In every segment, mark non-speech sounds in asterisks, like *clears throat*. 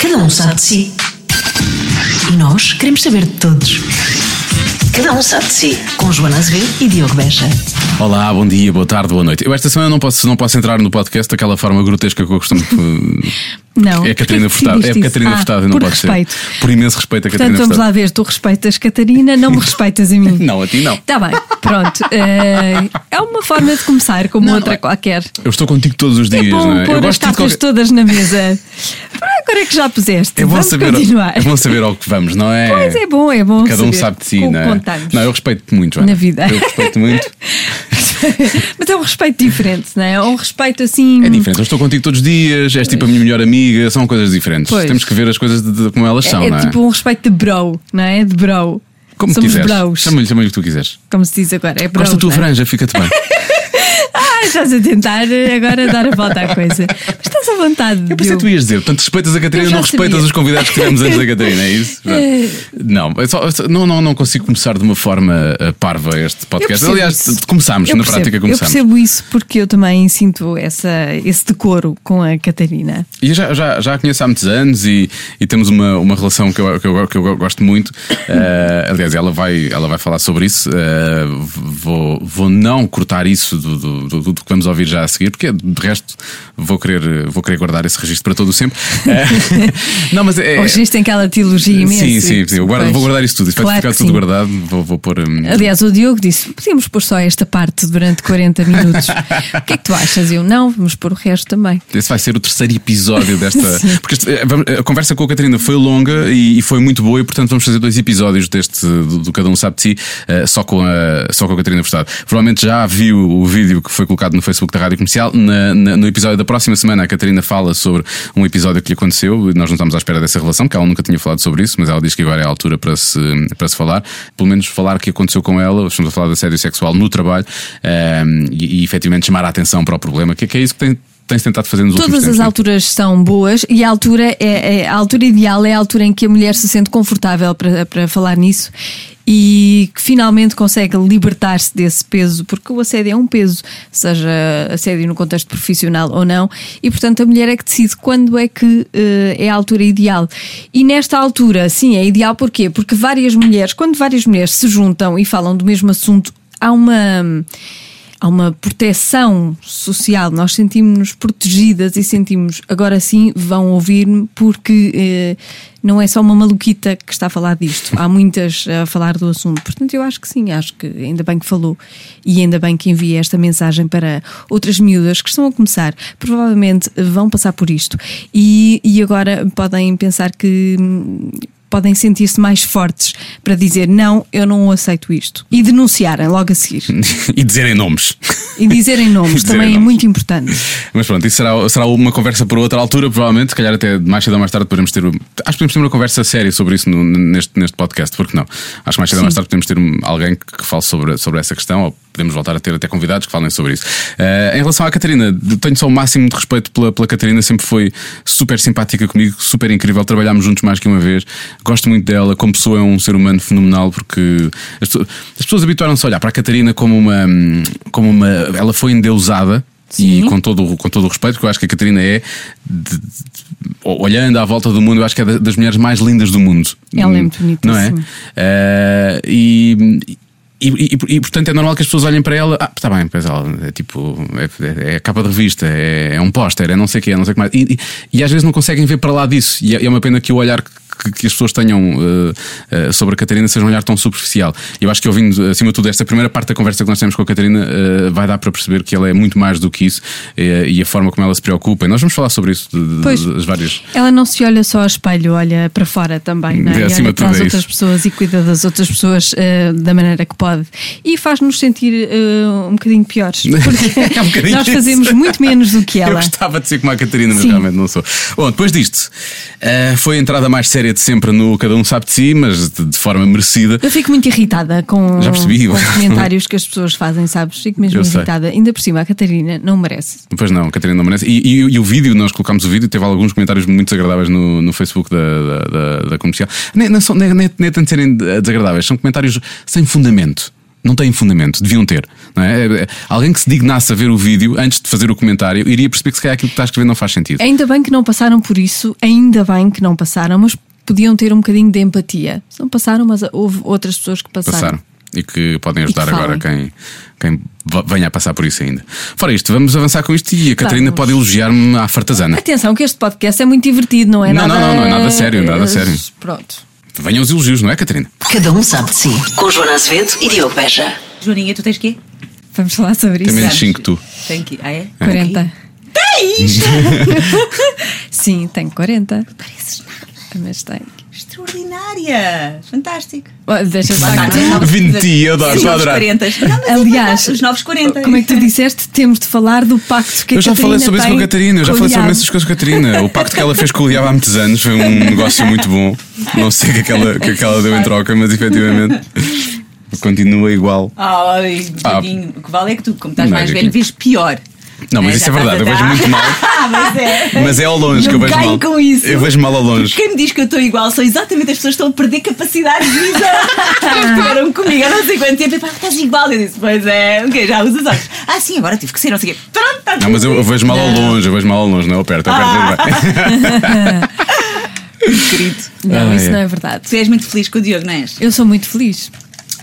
Cada um sabe de si. E nós queremos saber de todos. Cada um sabe de si. Com Joana Azevedo e Diogo Beja. Olá, bom dia, boa tarde, boa noite. Eu esta semana não posso, não posso entrar no podcast daquela forma grotesca que eu costumo. *laughs* Não. É a Catarina Porquê que Furtado. É decidiste Catarina isso? Furtado não por pode respeito. ser. Por imenso respeito a Portanto, Catarina vamos Furtado. lá ver. Tu respeitas Catarina, não me *laughs* respeitas a mim. Não, a ti não. Está bem, pronto. Eh, é uma forma de começar, como Não, outra é- qualquer. Eu estou contigo todos os dias, é bom não é? pôr eu as gosto de cartas qualquer... todas na mesa. Agora é que já puseste. É bom, vamos saber, continuar. é bom saber ao que vamos, não é? Pois é bom, é bom Cada um saber sabe de si, não é? contamos. Não, eu respeito-te muito, Joana. Na vida. Eu respeito muito. *laughs* Mas é um respeito diferente, não é? É um respeito assim. É diferente. Eu estou contigo todos os dias, és tipo a minha melhor amiga, são coisas diferentes. Pois. Temos que ver as coisas de- de- como elas são, é, não é? tipo um respeito de bro, não é? De bro. como Somos quiseres. Chama-lhe chama o que tu quiseres. como se diz agora. É bros, Gosto da tua é? franja, fica-te bem. *laughs* Estás a tentar agora dar a volta à coisa. Mas estás à vontade. Eu pensei que tu ias dizer, portanto, respeitas a Catarina, Eu não respeitas sabia. os convidados que tivemos antes da *laughs* Catarina, é isso? não, é só- não, não, não consigo começar de uma forma eh, parva este podcast. Aliás, isso. começámos, Eu na percebo, prática Eu começámos. percebo isso porque eu também sinto essa, esse decoro com a Catarina. E eu já, já, já a conheço há muitos anos e, e temos uma, uma relação que eu, que eu, que eu gosto muito. Eh, aliás, ela vai, ela vai falar sobre isso. Eh, vou, vou não cortar isso do, do, do- que vamos ouvir já a seguir, porque de resto vou querer, vou querer guardar esse registro para todo o sempre. *laughs* Não, mas é. Ou existem aquela te elogia imenso. Sim, sim, sim. Eu guardo- vou guardar isso tudo. Isso vai Claro ficar que tudo sim. guardado. Vou, vou pôr. hum, Aliás, o Diogo disse: podíamos pôr só esta parte durante 40 minutos. *laughs* o que é que tu achas? Eu não, vamos pôr o resto também. Esse vai ser o terceiro episódio desta. *laughs* Porque eh, a conversa com a Catarina foi longa e, e foi muito boa, e portanto vamos fazer dois episódios deste do, do Cada Um Sabe de Si, eh, só, com a, só com a Catarina Furtado. Provavelmente já viu o vídeo que foi colocado no Facebook da Rádio Comercial. Na- na- no episódio da próxima semana, a Catarina fala sobre um episódio que lhe aconteceu. e Nós não estamos à espera dessa relação, que ela nunca tinha falado sobre isso, mas ela diz que agora é a altura para se, para se falar. Pelo menos falar o que aconteceu com ela. Estamos a falar de assédio sexual no trabalho eh, e, e efetivamente chamar a atenção para o problema, que, que é isso que tem. Tens tentado fazer nos últimos Todas tempos. as é? alturas são boas e a altura, é, é- a altura ideal é a altura em que a mulher se sente confortável para, para falar nisso e que finalmente consegue libertar-se desse peso, porque o assédio é um peso, seja assédio no contexto profissional ou não, e portanto a mulher é que decide quando é que eh, é a altura ideal. E nesta altura, sim, é ideal porquê? Porque várias mulheres, quando várias mulheres se juntam e falam do mesmo assunto, há uma há uma proteção social, nós sentimos-nos protegidas e sentimos agora sim vão ouvir-me porque eh, não é só uma maluquita que está a falar disto, há muitas a falar do assunto. Portanto, eu acho que sim, acho que ainda bem que falou e ainda bem que envia esta mensagem para outras miúdas que estão a começar, provavelmente vão passar por isto e, e agora podem pensar que. Podem sentir-se mais fortes para dizer não, eu não aceito isto. E denunciarem logo a seguir. *laughs* e dizerem nomes. E dizerem *laughs* nomes Dizerem também é nomes. muito importante. Mas pronto, isso será, será uma conversa para outra altura, provavelmente. Se calhar até mais cedo ou mais tarde podemos ter. Acho que podemos ter uma conversa séria sobre isso no- neste, neste podcast, porque não? Acho que mais cedo ou mais tarde podemos ter alguém que, que fale sobre, sobre essa questão, ou podemos voltar a ter até convidados que falem sobre isso. Eh, em relação à Catarina, tenho só o máximo de respeito pela, pela Catarina, sempre foi super simpática comigo, super incrível. Trabalhámos juntos mais que uma vez. Gosto muito dela, como pessoa é um ser humano fenomenal, porque as pessoas, as pessoas habituaram-se a olhar para a Catarina como uma. Como uma ela foi endeusada. E Sim. com todo, o- com todo o respeito, que eu acho que a Catarina é, de- de- olhando à volta do mundo, eu acho que é da- das mulheres mais lindas do mundo. Ela é muito bonita, Não é? Eh, e, e, e- e, portanto é normal que as pessoas olhem para ela, ah, está bem, pois ela é tipo, é, é a capa de revista, é, é um póster, é não sei o que, é não sei o que mais. E, e- e às vezes não conseguem ver para lá disso. E é, é uma pena que o olhar que, que as pessoas tenham eh, eh, sobre a Catarina seja um olhar tão superficial. Eu acho que ouvindo, acima de tudo, esta primeira parte da conversa que nós temos com a Catarina, eh, vai dar para perceber que ela é muito mais do que isso e a forma como ela se preocupa. E nós vamos falar sobre isso, de- de- Pois. das várias. Ela não se olha só ao espelho, olha para fora também, não é? É, E acima olha para as é outras isso. pessoas e cuida das outras pessoas da maneira que pode. E faz-nos sentir um bocadinho piores, *laughs* porque É um bocadinho nós isso. fazemos muito menos do que *laughs* Eu ela. gostava de ser como a Catarina, mas Sim. realmente não sou. Bom, depois disto, foi a entrada mais séria sempre no Cada Um Sabe de Si, mas de, de forma merecida. Eu fico muito irritada com, Já percebi. com os *laughs* comentários que as pessoas fazem, sabes? Fico mesmo Eu sei. irritada. Ainda por cima, a Catarina não merece. Pois não, a Catarina não merece. E, e- e o vídeo, nós colocámos o vídeo, teve alguns comentários muito desagradáveis no, no Facebook da, da, da- da comercial. Nem, são- nem, nem, nem tanto serem desagradáveis, são comentários sem fundamento. não têm fundamento, deviam ter. Não é? Alguém que se dignasse a ver o vídeo antes de fazer o comentário iria perceber que se calhar aquilo que está a escrever não faz sentido. Ainda bem que não passaram por isso, ainda bem que não passaram, mas podiam ter um bocadinho de empatia. Não passaram, mas houve outras pessoas que passaram. Passaram. E que podem ajudar que agora quem, quem venha a passar por isso ainda. Fora isto, vamos avançar com isto e a Catarina Vamos. pode elogiar-me à fartazana. Atenção, que este podcast é muito divertido, não é Não, nada. não, não, não é nada sério, nada sério. Pronto. Venham os elogios, não é, Catarina? Cada um sabe de si. Com Joana Azevedo e Diogo Beja. Joaninha, tu tens quê? Vamos falar sobre Tem isso. menos 5 que tu. Tem que. Ah, é? 40. Tens! *laughs* Sim, tenho 40. Pareces nada. Mas tenho. Extraordinária! Fantástico. Oh, Deixa estar. novos- 20, eu adoro, estou a novos adorar. 40. Não, mas é Aliás, os novos 40. Como é que tu disseste? Temos de falar do pacto que a Eu já falei Catarina sobre isso com a Catarina, eu já falei sobre essas coisas com a Catarina. O pacto que ela fez com o diabo há muitos anos foi um negócio muito bom. Não sei o que, é que, ela, que, é que ela deu em troca, mas efetivamente continua igual. Ai, Ah. Joaquinho, o que vale é que tu, como estás Não, mais velho, vês pior. Não, mas É, isso é verdade, eu vejo muito mal. *laughs* Ah, mas é. Mas é ao longe que eu Não vejo mal. com isso. Eu vejo mal ao longe. Quem me diz que eu estou igual são exatamente as pessoas que estão a perder capacidade de visão. *laughs* Estiveram comigo há não sei quanto tempo. e, Pá, estás igual. Eu disse, pois é, ok, já uso os olhos. Ah, sim, agora tive que ser, não sei o quê. Pronto, está Não, mas eu, eu vejo mal ao longe, eu vejo mal ao longe, não é perto, Ah. perto bem. *laughs* querido. Não, Ah, isso é. não é verdade. Tu és muito feliz com o Diogo, não és? Eu sou muito feliz.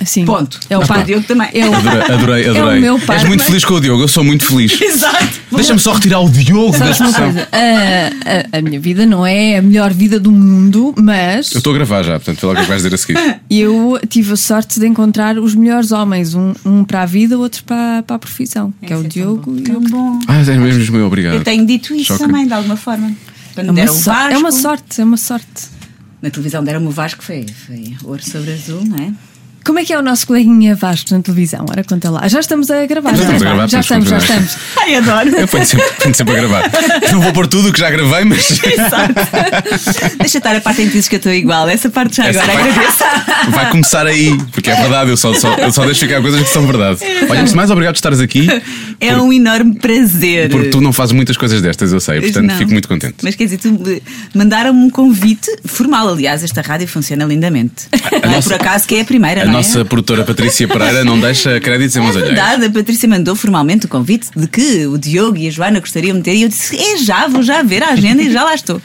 Assim. Ponto. É o pai. Diogo também. É o, Adorei, adorei, É o adorei. meu pai. És muito feliz com o Diogo, eu sou muito feliz. *laughs* Exato. Deixa-me só retirar o Diogo da expressão. coisa? A, a- a minha vida não é a melhor vida do mundo, mas Eu estou a gravar já, portanto, lá o que é vais dizer a seguir. *laughs* eu tive a sorte de encontrar os melhores homens, um, um para a vida, outro para, para a profissão, que é o Isso Diogo e o bom. Ah, é mesmo, meu, obrigado. Eu tenho dito isso Choca. também, de alguma forma. Quando É uma, deram so- Vasco, é uma sorte, é uma sorte. Na televisão deram-me o Vasco, foi, foi ouro sobre azul, não é? Como é que é o nosso coleguinha Vasco na televisão? Ora, conta lá. Já estamos a gravar. Já é? estamos a gravar, já estamos, já estamos. Ai, adoro. Eu ponho sempre, ponho sempre a gravar. *laughs* Não vou pôr tudo o que já gravei, mas. Exato. Deixa estar a parte em que dizes que eu estou igual. Essa parte já Essa agora vai- agradeço. Vai começar aí, porque é verdade, eu só, só, eu só deixo ficar coisas que são verdade. Olha, antes de mais, obrigado por estares aqui, É um enorme prazer. porque tu não fazes muitas coisas destas, eu sei, portanto Não. fico muito contente. Mas quer dizer, tu eh, mandaram-me um convite formal. Aliás, esta rádio funciona lindamente. não é nossa- por acaso que é a primeira, A não nossa é? produtora Patrícia Pereira não deixa créditos em É verdade, a Patrícia mandou formalmente o convite de que o Diogo e a Joana gostariam de ter e eu disse: é já, vou já ver a agenda e já lá estou.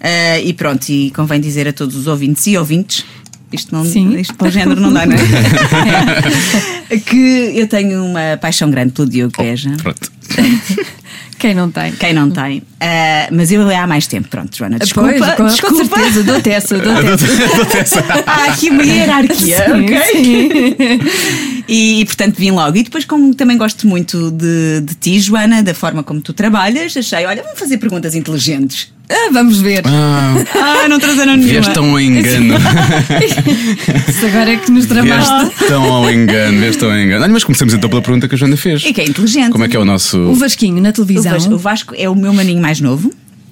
Ah, *laughs* e pronto, e convém dizer a todos os ouvintes e ouvintes. Isto, não, Sim. isto para o género não dá, não é? *laughs* que eu tenho uma paixão grande pelo Diogo Beja. Pronto. *laughs* Quem não tem? Quem não tem? Ah, mas eu há mais tempo. Pronto, Joana, desculpa. Pois, com, desculpa. com certeza, dou-te essa, dou-te *laughs* essa. Há aqui uma hierarquia, Sim, ok? E, e, portanto vim logo. E depois, como também gosto muito de, de ti, Joana, da forma como tu trabalhas, achei, olha, vamos fazer perguntas inteligentes. Ah, vamos ver. Ah, Ah, não trouxeram nenhuma. vieste tão ao engano. *laughs* Se agora é que nos tramaste. Vieste tão ao engano, vieste tão ao engano. Olha, mas começamos então pela pergunta que a Joana fez. E que é inteligente. Como é que é o nosso. O Vasquinho na O televisão. Vasco, o Vasco é o meu maninho mais novo.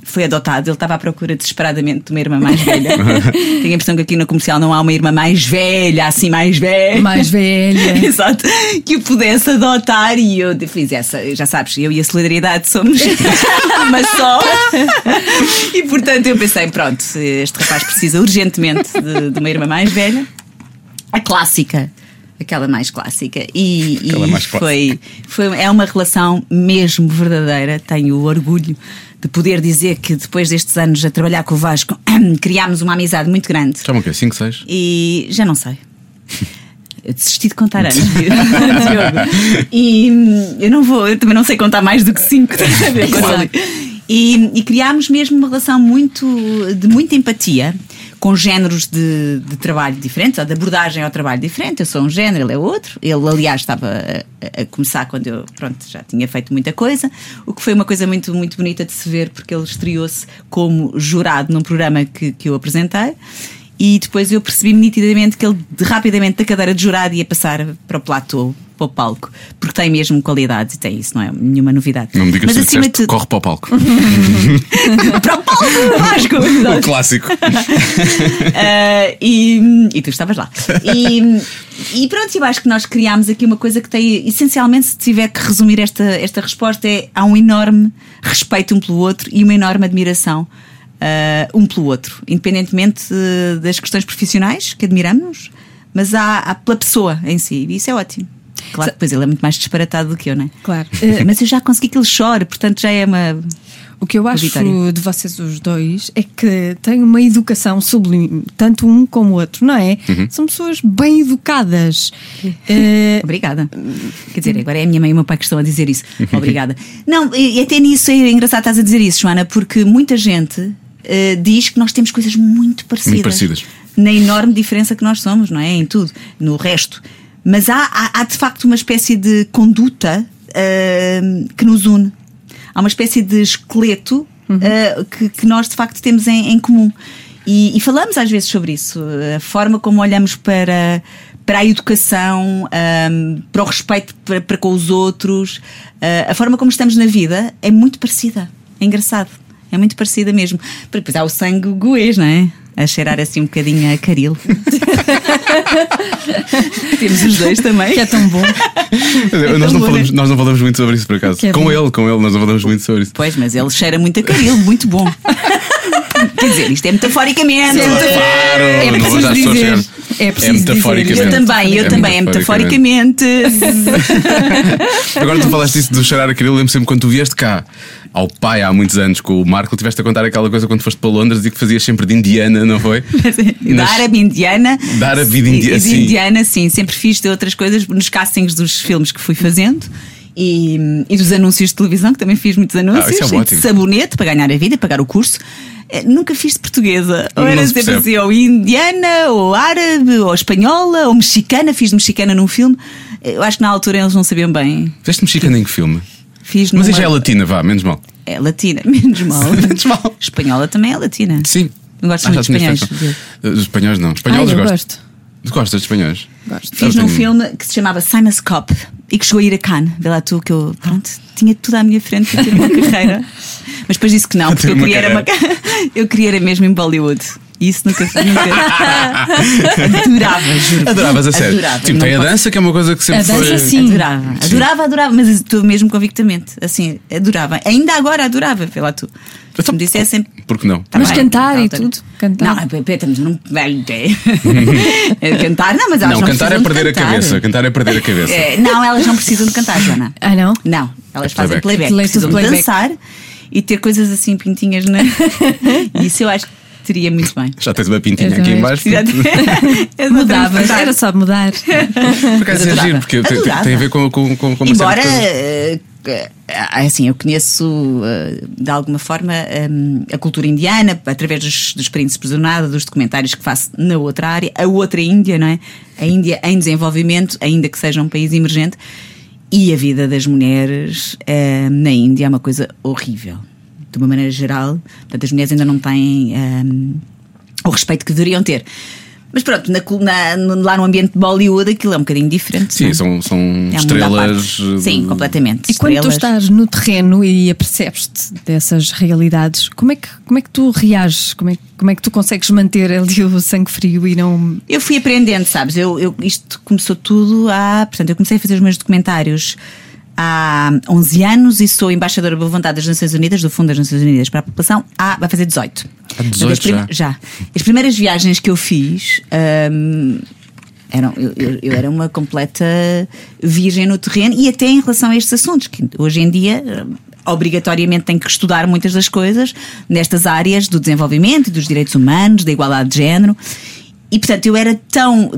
Foi adotado, ele estava à procura desesperadamente de uma irmã mais velha. *laughs* Tenho a impressão que aqui no comercial não há uma irmã mais velha, assim mais velha. Mais velha. *laughs* Exato, que o pudesse adotar e eu fiz essa, já sabes, eu e a solidariedade somos *laughs* uma só. E portanto eu pensei, pronto, este rapaz precisa urgentemente de, de uma irmã mais velha, a clássica. Aquela mais clássica. E, e Aquela mais foi, foi, é uma relação mesmo verdadeira. Tenho o orgulho de poder dizer que depois destes anos a trabalhar com o Vasco *clears throat* criámos uma amizade muito grande. Chama o quê? 5, 6? E já não sei. Eu desisti de contar anos, Diogo. *laughs* E hum, eu não vou, eu também não sei contar mais do que cinco, estás a ver? Exato. E, e criámos mesmo uma relação muito de muita empatia, com géneros de, de trabalho diferentes, ou de abordagem ao trabalho diferente. Eu sou um género, ele é outro. Ele, aliás, estava a, a começar quando eu pronto, já tinha feito muita coisa, o que foi uma coisa muito, muito bonita de se ver, porque ele estreou-se como jurado num programa que, que eu apresentei. E depois eu percebi nitidamente que ele rapidamente da cadeira de jurado ia passar para o platô, para o palco, porque tem mesmo qualidades e tem isso, não é nenhuma novidade. Não me digas Mas acima de tudo, corre para o palco. *laughs* para o palco, Vasco! *laughs* o clássico. Ah, *laughs* e, e tu estavas lá. E, e pronto, eu acho que nós criámos aqui uma coisa que tem, essencialmente, se tiver que resumir esta, esta resposta, é há um enorme respeito um pelo outro e uma enorme admiração ah, um pelo outro, independentemente eh, das questões profissionais que admiramos. mas há, há pela pessoa em si. E isso é ótimo. Claro que depois ele é muito mais disparatado do que eu, não é? Claro. Mas eu já consegui que ele chore, portanto já é uma. O que eu acho Vitória. de vocês os dois é que têm uma educação sublime, tanto um como o outro, não é? São pessoas bem educadas. *laughs* Eh, Obrigada. Quer dizer, agora é a minha mãe e o meu pai que estão a dizer isso. *laughs* Obrigada. Não, e até nisso é engraçado estás a dizer isso, Joana, porque muita gente eh, diz que nós temos coisas muito parecidas. Muito parecidas. Na enorme diferença que nós somos, não é? Em tudo, no resto. Mas há, há, há, de facto uma espécie de conduta eh, que nos une. Há uma espécie de esqueleto eh, que, que nós de facto temos em, em comum. E, e falamos às vezes sobre isso, a forma como olhamos para, para a educação, ahm, para o respeito para, para com os outros, ah, a forma como estamos na vida é muito parecida. É engraçado. É muito parecida mesmo. Porque depois há o sangue goês, não é? A cheirar assim um bocadinho a caril. *laughs* Temos os dois também. que é tão bom. nós, tão não bom, falamos, né? nós não falamos muito sobre isso por acaso. É com bom. ele, com ele, nós não falamos muito sobre isso. Pois, mas ele cheira muito a caril, muito bom. *laughs* Quer dizer, isto é metaforicamente. Claro, É preciso dizer. É preciso dizer. metaforicamente. Eu também, eu É também, é metaforicamente. *laughs* Agora tu falaste isso do cheirar aquilo, eu lembro sempre quando tu vieste cá ao pai há muitos anos com o Marco, tiveste a contar aquela coisa quando foste para Londres e que fazias sempre de indiana, não foi? *laughs* Da Nas- árabe indiana. Da árabe de Indi- de sim. indiana, sim. Sempre fiz de outras coisas nos castings dos filmes que fui fazendo. E, e dos anúncios de televisão, que também fiz muitos anúncios. Ah, é e de sabonete para ganhar a vida, pagar o curso. Eh, Nunca fiz de portuguesa. Ou era se sempre assim, ou indiana, ou árabe, ou espanhola, ou mexicana. Fiz de mexicana num filme. Eu acho que na altura eles não sabiam bem. Fizeste mexicano em que filme? Fiz Mas numa... isso já é latina, vá, menos mal. É latina, *laughs* menos mal. *laughs* Menos mal. Espanhola também é latina. Sim. Não gostas Ah, muito de espanhóis? Os espanhóis não. Ah, Espanhóis eu gosto. gosto. Gostas de espanhóis? Gosto. Fiz num filme que se chamava Simon's Cop e que chegou a ir a Cannes. Vê lá tu que eu, pronto, tinha tudo à minha frente para ter uma *laughs* carreira. Mas depois disse que não, porque eu queria, era uma... *laughs* eu queria era mesmo em Bollywood. Isso nunca nunca. Adorava, juro. Adoravas a sério. Adorava. Tipo, tem a dança que é uma coisa que sempre A dança, foi. sim. Adorava, adorava, adorava, mas estou mesmo convictamente. Assim, adorava. Ainda agora adorava, lá tu. Se me dissessem. Por que não? Tá Mas bem, cantar tá, e tudo, cantar. Não, pera, estamos num velho. *laughs* É cantar, não, mas elas Não, não, cantar é perder a cabeça. Cantar é perder a cabeça. É, não, elas não precisam de cantar, Joana. Ah, não? Não, elas É fazem playback. playback. Precisam de playback. dançar e ter coisas assim pintinhas, né? *laughs* Isso eu acho que teria muito bem. Já tens uma pintinha aqui também. em baixo. Já- Mudava, era só mudar. Por acaso é giro, porque tem, a ver com, com, com, uma Embora, eh, eh, assim, eu conheço eh, de alguma forma a cultura indiana através dos, dos príncipes do nada, dos documentários que faço na outra área, a outra Índia, não é? A Índia em desenvolvimento, ainda que seja um país emergente, e a vida das mulheres eh, na Índia é uma coisa horrível. De uma maneira geral, portanto, as mulheres ainda não têm eh, o respeito que deveriam ter. Mas pronto, na na- lá no ambiente de Bollywood aquilo é um bocadinho diferente. Sim, não é? são, são É um estrelas. Sim, eh, completamente. E quando tu Estrelas. estás no terreno e apercebes-te dessas realidades, como é que, como é que tu reages? Como é, como é que tu consegues manter ali o sangue frio e não. Eu fui aprendendo, sabes? Eu, eu- isto começou tudo há. Portanto, eu comecei a fazer os meus documentários há 11 anos e sou embaixadora boa vontade das Nações Unidas, do Fundo das Nações Unidas para a População, há, vai fazer 18. Há 18 Portanto, as prim- já. As primeiras viagens que eu fiz. hum, eram, eu, eu- eu era uma completa virgem no terreno e até em relação a estes assuntos, que hoje em dia hum, obrigatoriamente tenho que estudar muitas das coisas nestas áreas do desenvolvimento dos direitos humanos, da igualdade de género. E portanto eu era tão.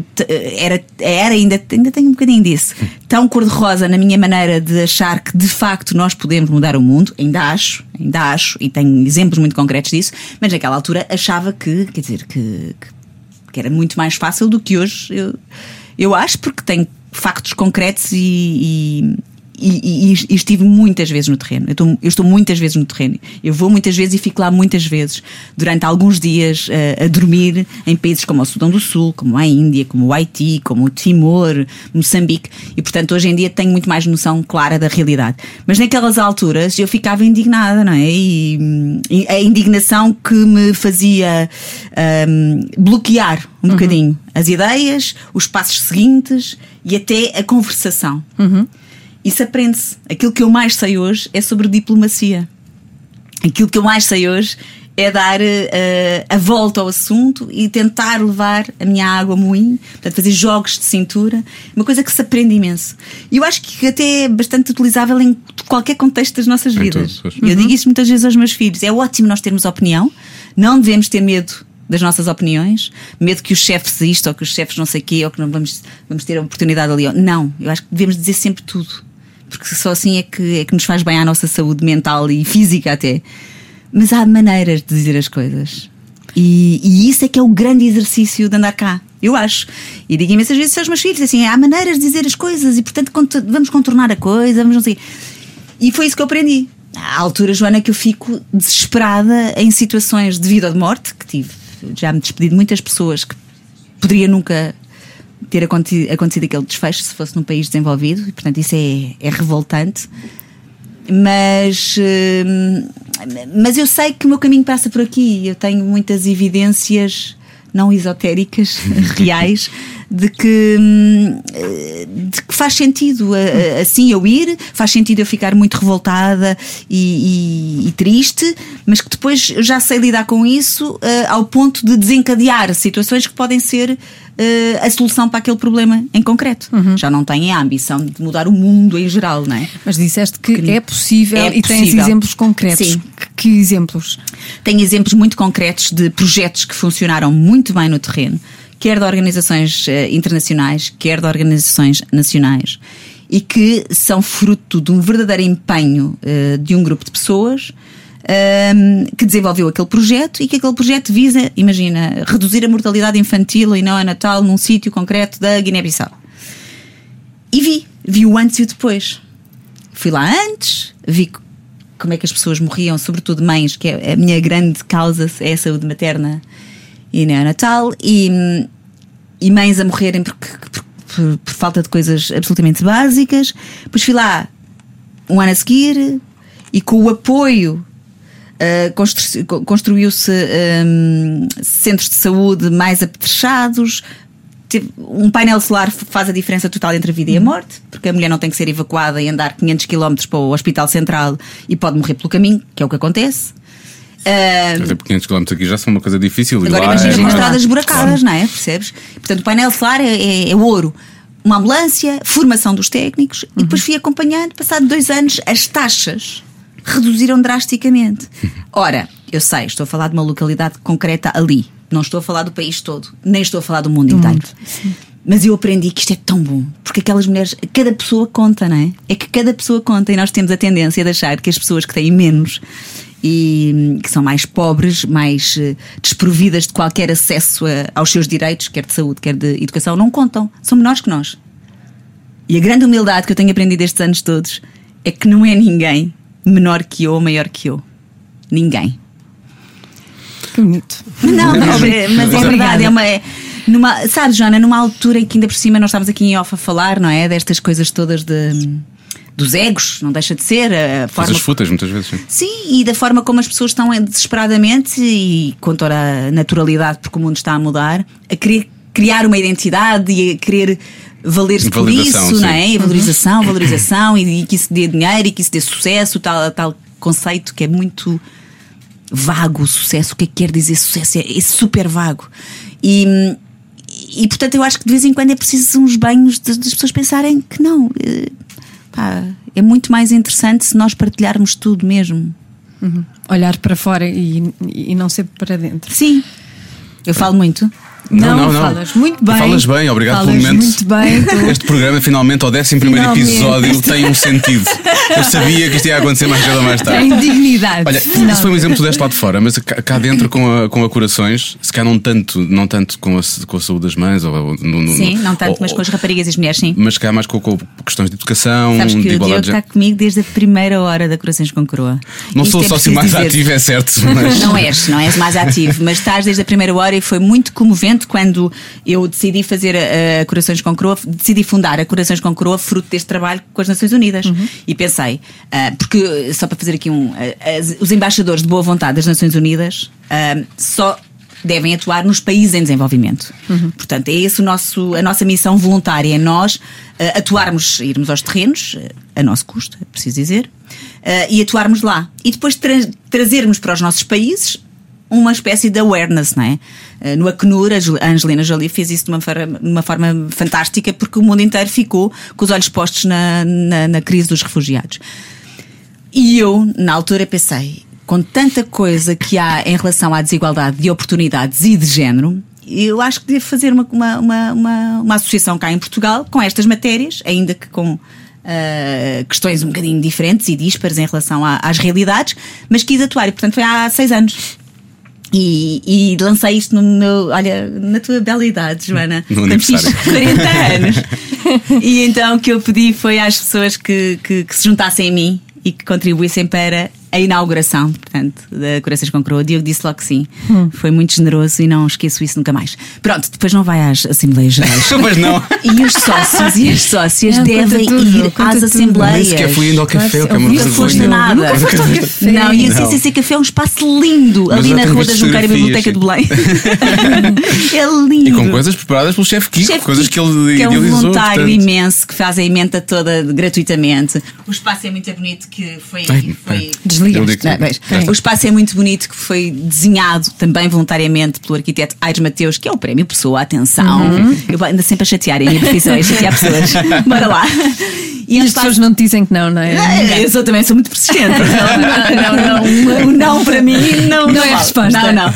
Era, era ainda, ainda tenho um bocadinho disso. Tão cor-de-rosa na minha maneira de achar que de facto nós podemos mudar o mundo. Ainda acho, ainda acho, e tenho exemplos muito concretos disso. Mas naquela altura achava que, quer dizer, que, que, que era muito mais fácil do que hoje. Eu, eu acho, porque tenho factos concretos e. e e, e- e estive muitas vezes no terreno. Eu estou, eu estou muitas vezes no terreno. Eu vou muitas vezes e fico lá muitas vezes, durante alguns dias, eh, a dormir em países como o Sudão do Sul, como a Índia, como o Haiti, como o Timor, Moçambique. E, portanto, hoje em dia tenho muito mais noção clara da realidade. Mas naquelas alturas eu ficava indignada, não é? E, e a indignação que me fazia ahm, bloquear um bocadinho as ideias, os passos seguintes e até a conversação. Isso aprende-se. Aquilo que eu mais sei hoje é sobre diplomacia. Aquilo que eu mais sei hoje é dar uh, a volta ao assunto e tentar levar a minha água a moinho, portanto, fazer jogos de cintura, uma coisa que se aprende imenso. E eu acho que até é bastante utilizável em qualquer contexto das nossas Em vidas. todos, Eu digo isso muitas vezes aos meus filhos: é ótimo nós termos opinião, não devemos ter medo das nossas opiniões, medo que os chefes isto ou que os chefes não sei o quê, ou que não vamos, vamos ter a oportunidade ali. Não, eu acho que devemos dizer sempre tudo, porque só assim é que, é que nos faz bem à nossa saúde mental e física até. Mas há maneiras de dizer as coisas. E, e isso é que é o grande exercício de andar cá, eu acho. E digo imensas vezes aos meus filhos assim: há maneiras de dizer as coisas e, portanto, vamos contornar a coisa, vamos não sei. E foi isso que eu aprendi. Há altura, Joana, que eu fico desesperada em situações de vida ou de morte, que tive. Já me despedi de muitas pessoas que poderia nunca ter aconte- acontecido aquele desfecho se fosse num país desenvolvido, e portanto isso é, é revoltante. Mas, hum, mas eu sei que o meu caminho passa por aqui. Eu tenho muitas evidências não esotéricas, *laughs* reais, de que, hum, de que faz sentido assim eu ir, faz sentido eu ficar muito revoltada e, e- e triste, mas que depois eu já sei lidar com isso eh, ao ponto de desencadear situações que podem ser eh, a solução para aquele problema em concreto. Já não tenho a ambição de mudar o mundo em geral, não é? Mas disseste que é possível É e tens possível. exemplos concretos. Sim. Que, que exemplos? Tenho exemplos muito concretos de projetos que funcionaram muito bem no terreno, quer de organizações eh, internacionais, quer de organizações nacionais, e que são fruto de um verdadeiro empenho eh, de um grupo de pessoas. Ehm, que desenvolveu aquele projeto e que aquele projeto visa, imagina, reduzir a mortalidade infantil e neonatal num sítio concreto da Guiné-Bissau. E vi, vi o antes e o depois. Fui lá antes, vi como é que as pessoas morriam, sobretudo mães, que é a minha grande causa, é a saúde materna e neonatal, e, e mães a morrerem por, por- por falta de coisas absolutamente básicas. Depois fui lá um ano a seguir e com o apoio. Uh, co- construiu-se um, centros de saúde mais apetrechados. Um painel solar faz a diferença total entre a vida e a morte, porque a mulher não tem que ser evacuada e andar 500 km para o hospital central e pode morrer pelo caminho, que é o que acontece. Uh, Até porque 500 km aqui já são uma coisa difícil. Agora imagina é estradas buracadas, não é? Percebes? Portanto, o painel solar é, é- é ouro. Uma ambulância, formação dos técnicos e depois fui acompanhando, passado dois anos, as taxas reduziram drasticamente. Ora, eu sei, estou a falar de uma localidade concreta ali. Não estou a falar do país todo, nem estou a falar do mundo inteiro. Mas eu aprendi que isto é tão bom, porque aquelas mulheres, cada pessoa conta, não é? É que cada pessoa conta e nós temos a tendência de achar que as pessoas que têm menos e hum, que são mais pobres, mais eh, desprovidas de qualquer acesso a- aos seus direitos, quer de saúde, quer de educação, não contam. São menores que nós. E a grande humildade que eu tenho aprendido estes anos todos é que não é ninguém menor que eu maior que eu. Ninguém. Que bonito. Não, *laughs* mas, é- mas é Obrigada. verdade. É uma, é, numa, sabes, Joana, numa altura em que ainda por cima nós estávamos aqui em off a falar, não é? Destas coisas todas de, dos egos, não deixa de ser. A forma fúteis, muitas vezes. sim. Sim, e da forma como as pessoas estão desesperadamente e com toda a naturalidade, porque o mundo está a mudar, a querer criar uma identidade e a querer valer-se por isso, não sim. é? E valorização, valorização e, e que isso dê dinheiro e que isso dê sucesso, tal, tal conceito que é muito vago o sucesso. O que é que quer dizer sucesso? É, é super vago. E, e portanto eu acho que de vez em quando é preciso uns banhos das pessoas pensarem que não. eh, pá, é muito mais interessante se nós partilharmos tudo mesmo. Olhar para fora e, e não sempre para dentro. Sim. Eu falo muito. Não, não, não. falas muito bem. Falas bem, obrigado falas pelo momento. muito bem. *laughs* tu- Este programa, finalmente, ao 11 Finalmente. episódio, *laughs* tem um sentido. Eu sabia que isto ia acontecer mais cedo ou mais tarde. Tem dignidade. Olha, finalmente. isso foi um exemplo deste lado de fora, mas cá cá dentro com a, com a Corações, se calhar não tanto, não tanto com, a, com a saúde das mães, ou, no, no- Sim, não tanto, ou- mas com as raparigas e as mulheres, sim. mas calhar mais com, com questões de educação, Sabes que de o Diogo igualdade está comigo desde a primeira hora da Corações com Coroa. Não Isto sou é o sócio preciso mais dizer. ativo, é certo, mas. Não és, não és mais ativo, mas estás desde a primeira hora e foi muito comovente quando eu decidi fazer a, a Corações com Coroa, decidi fundar a Corações com Coroa fruto deste trabalho com as Nações Unidas. E pensei, ah, porque, só para fazer aqui um. ah, as- os embaixadores de boa vontade das Nações Unidas ah, só devem atuar nos países em desenvolvimento. Portanto, é esse o nosso, a nossa missão voluntária, é nós ah, atuarmos, irmos aos terrenos, ah, a nosso custo, é preciso dizer, ah, e atuarmos lá. E depois tra- trazermos para os nossos países uma espécie de awareness, não é? Eh, No Acnur, a a Angelina Jolie fez isso de uma forma, de uma forma fantástica porque o mundo inteiro ficou com os olhos postos na, na, na crise dos refugiados. E eu, na altura, pensei, com tanta coisa que há em relação à desigualdade de oportunidades e de género, eu acho que devo fazer uma, uma, uma, uma, uma associação cá em Portugal com estas matérias, ainda que com. ah, questões um bocadinho diferentes e díspares em relação à- às realidades, mas quis atuar e, portanto, foi há seis anos. E, e lancei isto no meu, olha, na tua bela idade, Joana. No aniversário. 40 anos. *laughs* e então o que eu pedi foi às pessoas que, que, que se juntassem a mim e que contribuíssem para a inauguração, portanto, da Corações com Croa. Diogo disse logo que sim. Foi muito generoso e não esqueço isso nunca mais. Pronto, depois não vai às Assembleias Gerais. *laughs* Mas não. E os sócios e as sócias Não, devem tudo, ir às tudo. Assembleias. Nem sequer fui indo ao café, o que é uma Nunca foste nada. Nunca foste ao café. Não, e a Não. CCC Café é um espaço lindo Mas ali na Rua da Junqueira, Biblioteca de Belém. *laughs* é lindo. E com coisas preparadas pelo chefe Kiko, Chefe coisas que ele que é um idealizou. voluntário portanto. imenso que faz a emenda toda gratuitamente. O espaço é muito bonito que foi. Ai, foi Digo- não, está. O espaço é muito bonito que foi desenhado também voluntariamente pelo arquiteto Aires Mateus, que é o prémio Pessoa. Atenção, Uhum. eu ando sempre a chatear, a minha profissão é chatear pessoas. *laughs* Bora lá. E um as espaço- pessoas não te dizem que não, não é? Eu sou, também sou muito persistente. *laughs* Não, não, não. O não para mim não, Não é vale. resposta. Não, não.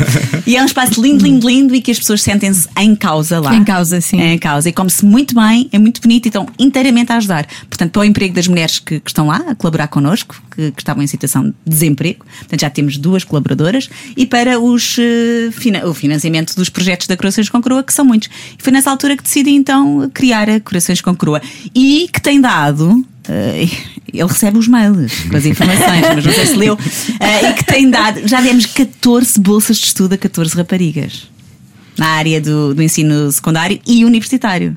E é um espaço lindo, lindo, lindo e que as pessoas sentem-se em causa lá. Em causa, sim. Em causa. E come-se muito bem, é muito bonito e estão inteiramente a ajudar. Portanto, para o emprego das mulheres que, que estão lá a colaborar connosco, que, que estavam em situação desemprego, portanto já temos duas colaboradoras, e para os, eh, fina- o financiamento dos projetos da Corações com Coroa, que são muitos. E foi nessa altura que decidi então criar a Corações com Coroa. E que tem dado. eh, *laughs* ele recebe os mails com as informações, mas não sei se leu. eh, e que tem dado. Já demos 14 bolsas de estudo a 14 raparigas na área do, do ensino secundário e universitário.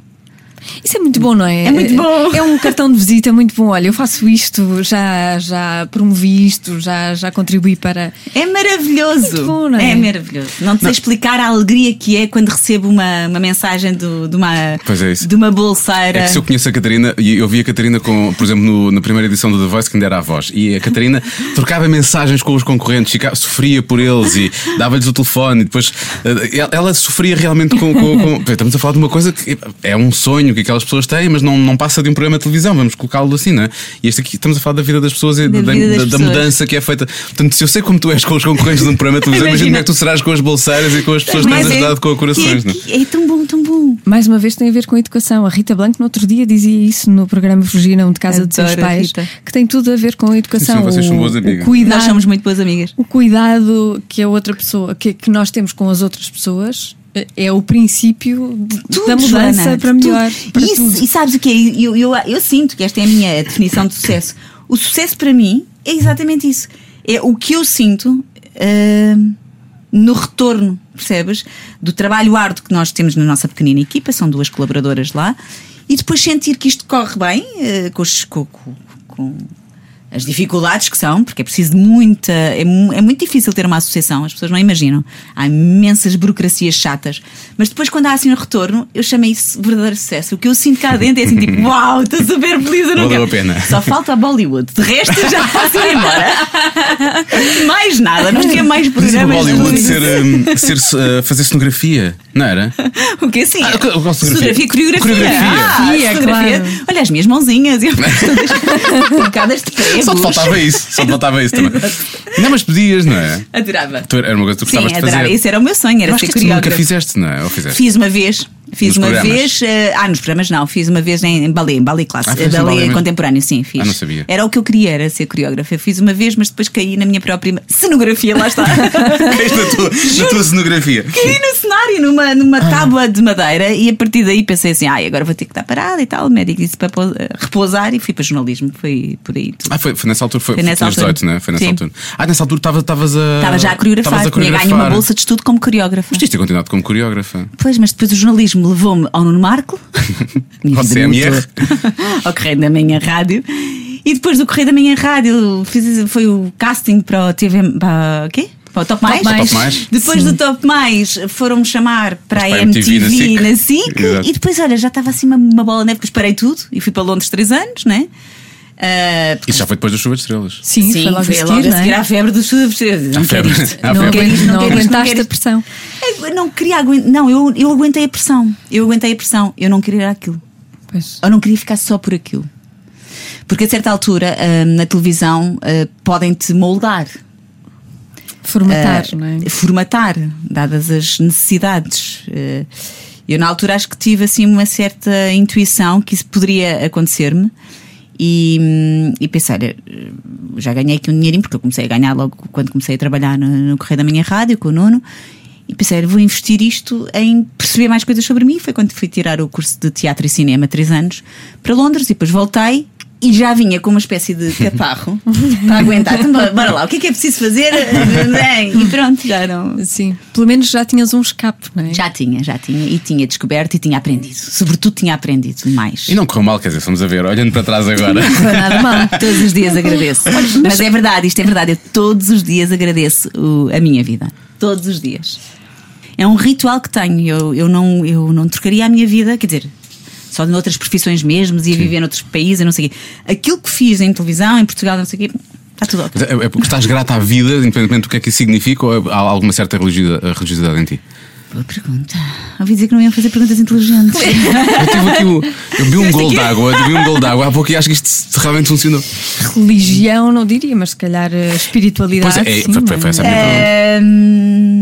Isso é muito bom, não é? É muito bom. É um cartão de visita muito bom. Olha, eu faço isto, já, já promovi isto, já, já contribuí para. É maravilhoso. Muito bom, não é? maravilhoso. Não te sei explicar a alegria que é quando recebo uma, uma mensagem do- de, uma, Pois é isso. de uma bolseira. É que se eu conheço a Catarina, e eu vi a Catarina, com, por exemplo, no- na primeira edição do The Voice, que ainda era a voz, e a Catarina *laughs* trocava mensagens com os concorrentes, ficava- sofria por eles e dava-lhes o telefone, e depois eh, ela, ela sofria realmente com, com- com- *laughs* Estamos a falar de uma coisa que é um sonho que aquelas pessoas têm, mas não, não passa de um programa de televisão, vamos colocá-lo assim, não é? E este aqui estamos a falar da vida das pessoas e Da da, da- da mudança que é feita. Portanto, se eu sei como tu és com os concorrentes de um programa de *laughs* televisão, imagina como é que tu serás com as bolseiras e com as pessoas que tens é- ajudado com a corações, que não é, que é tão bom, tão bom. Mais uma vez tem a ver com a educação. A Rita Blanco, no outro dia, dizia isso no programa Fugiram de Casa dos seus Adoro pais, Rita. que tem tudo a ver com a educação. Sim, vocês são O- boas amigas. Cuidado, Nós somos muito boas amigas. o cuidado que a outra pessoa, que, que nós temos com as outras pessoas, é o princípio de- Tudo, da mudança Joana, para melhor. para e, isso- e sabes o que é? Eu, eu, eu sinto que esta é a minha definição de sucesso. O sucesso para mim é exatamente isso. É o que eu sinto ah, no retorno, percebes? Do trabalho árduo que nós temos na nossa pequenina equipa, são duas colaboradoras lá, e depois sentir que isto corre bem, ah, com, os- com- com as dificuldades que são, porque é preciso de muita. É, é muito difícil ter uma associação, as pessoas não imaginam. Há imensas burocracias chatas. Mas depois, quando há assim um retorno, eu chamei isso de verdadeiro sucesso. O que eu sinto cá dentro é assim, tipo, *laughs* uau, estou super feliz, eu não Valeu a pena. Só falta a Bollywood. De resto, já posso ir embora. *laughs* mais nada, não quero mais para programas. de Bollywood ser, *laughs* hum, ser, uh, fazer cenografia, não era? O que assim? Ah, eu- gosto fotografia. coreografia. Coreografia. Ah, Sim, é fotografia. claro. Olha as minhas mãozinhas. Eu Picadas de Só te faltava isso, só te faltava isso também. Não, mas pedias, não é? Adorava. Tu- Era uma coisa que tu Sim, gostavas de adorava. fazer. Esse era o meu sonho, era acho ser que isto nunca fizeste, não é? Ou fizeste? Fiz uma vez. Fiz Nos uma programas? vez. eh, ah, nos programas não. Fiz uma vez em, em balé, em balé classe. Ah, balé contemporâneo, sim, fiz. Ah, não sabia. Era o que eu queria, era ser coreógrafa. Fiz uma vez, mas depois caí na minha própria cenografia, lá está. *laughs* Caíste na tua, na tua cenografia. caí no cenário, numa, numa tábua de madeira, e a partir daí pensei assim: ai, agora vou ter que estar parada e tal. O médico disse para eh, repousar e fui para jornalismo. Foi por aí tudo. Ah, foi, foi nessa altura, foi, Foi nessa altura. 18, não é? Foi nessa Sim. altura. Ah, nessa altura estavas estavas a. Estava já a coreografar, tinha ganho uma bolsa de estudo como coreógrafa. Mas tinhas continuado como coreógrafa. Pois, mas depois o jornalismo levou-me ao Nuno Marco, *laughs* Ao CMR. ao Correio da Manhã Rádio. E depois do Correio da Manhã Rádio fiz, foi o casting para o TV. Para o quê? Para o Top Mais. Mais. Top Mais. Depois do Top Mais foram-me chamar para a para a MTV na MTV SIC. na SIC. Exato. E depois, olha, já estava assim uma, uma bola de neve, porque parei tudo e fui para Londres três anos, né? Ah, porque Isso já foi depois da chuva de estrelas. Sim, foi logo a seguir, logo a não seguir é? à febre do sul. Não À quero febre. Não, quero isto, não isto, aguentaste a pressão. Eu não queria aguentar. Não, eu, eu aguentei a pressão. Eu aguentei a pressão. Eu não queria aquilo. Pois. Eu não queria ficar só por aquilo. Porque a certa altura, ah, na televisão, ah, podem-te moldar. Formatar, ah, não é? formatar, dadas as necessidades. Ah, eu, na altura, acho que tive assim uma certa intuição que isso poderia acontecer-me. E, hum, e pensei, olha, já ganhei aqui um dinheirinho, porque eu comecei a ganhar logo quando comecei a trabalhar no, no Correio da Minha Rádio com o Nuno. E pensei, vou investir isto em perceber mais coisas sobre mim. Foi quando fui tirar o curso de teatro e cinema, três anos, para Londres, e depois voltei. E já vinha com uma espécie de *laughs* catarro para aguentar. Então, bora lá, o que é que é preciso fazer? *laughs* E pronto, já não. Sim, pelo menos já tinhas um escape, não é? Já tinha, já tinha, e tinha descoberto e tinha aprendido. Sobretudo tinha aprendido mais. E não correu mal, quer dizer, vamos a ver, olhando para trás agora. Não foi nada mal. *laughs* Todos os dias agradeço. Mas é verdade, isto é verdade. Eu todos os dias agradeço a minha vida. Todos os dias. É um ritual que tenho. Eu, eu, não, eu não trocaria a minha vida, quer dizer, só de outras profissões mesmo, ia viver noutros países, não sei o quê. Aquilo que fiz em televisão, em Portugal, não sei o quê, está tudo ok. É é porque estás grata à vida, independentemente do que é que isso significa, ou há alguma certa religiosidade, em ti? Boa pergunta. Ouvi dizer que não iam fazer perguntas inteligentes. Eu tive aqui o. Eu vi um gol d'água, eu vi um gol d'água há pouco e acho que isto realmente funcionou. Religião, não diria, mas se calhar eh, espiritualidade. Pois é, sim, foi- não foi- foi essa a é? minha pergunta.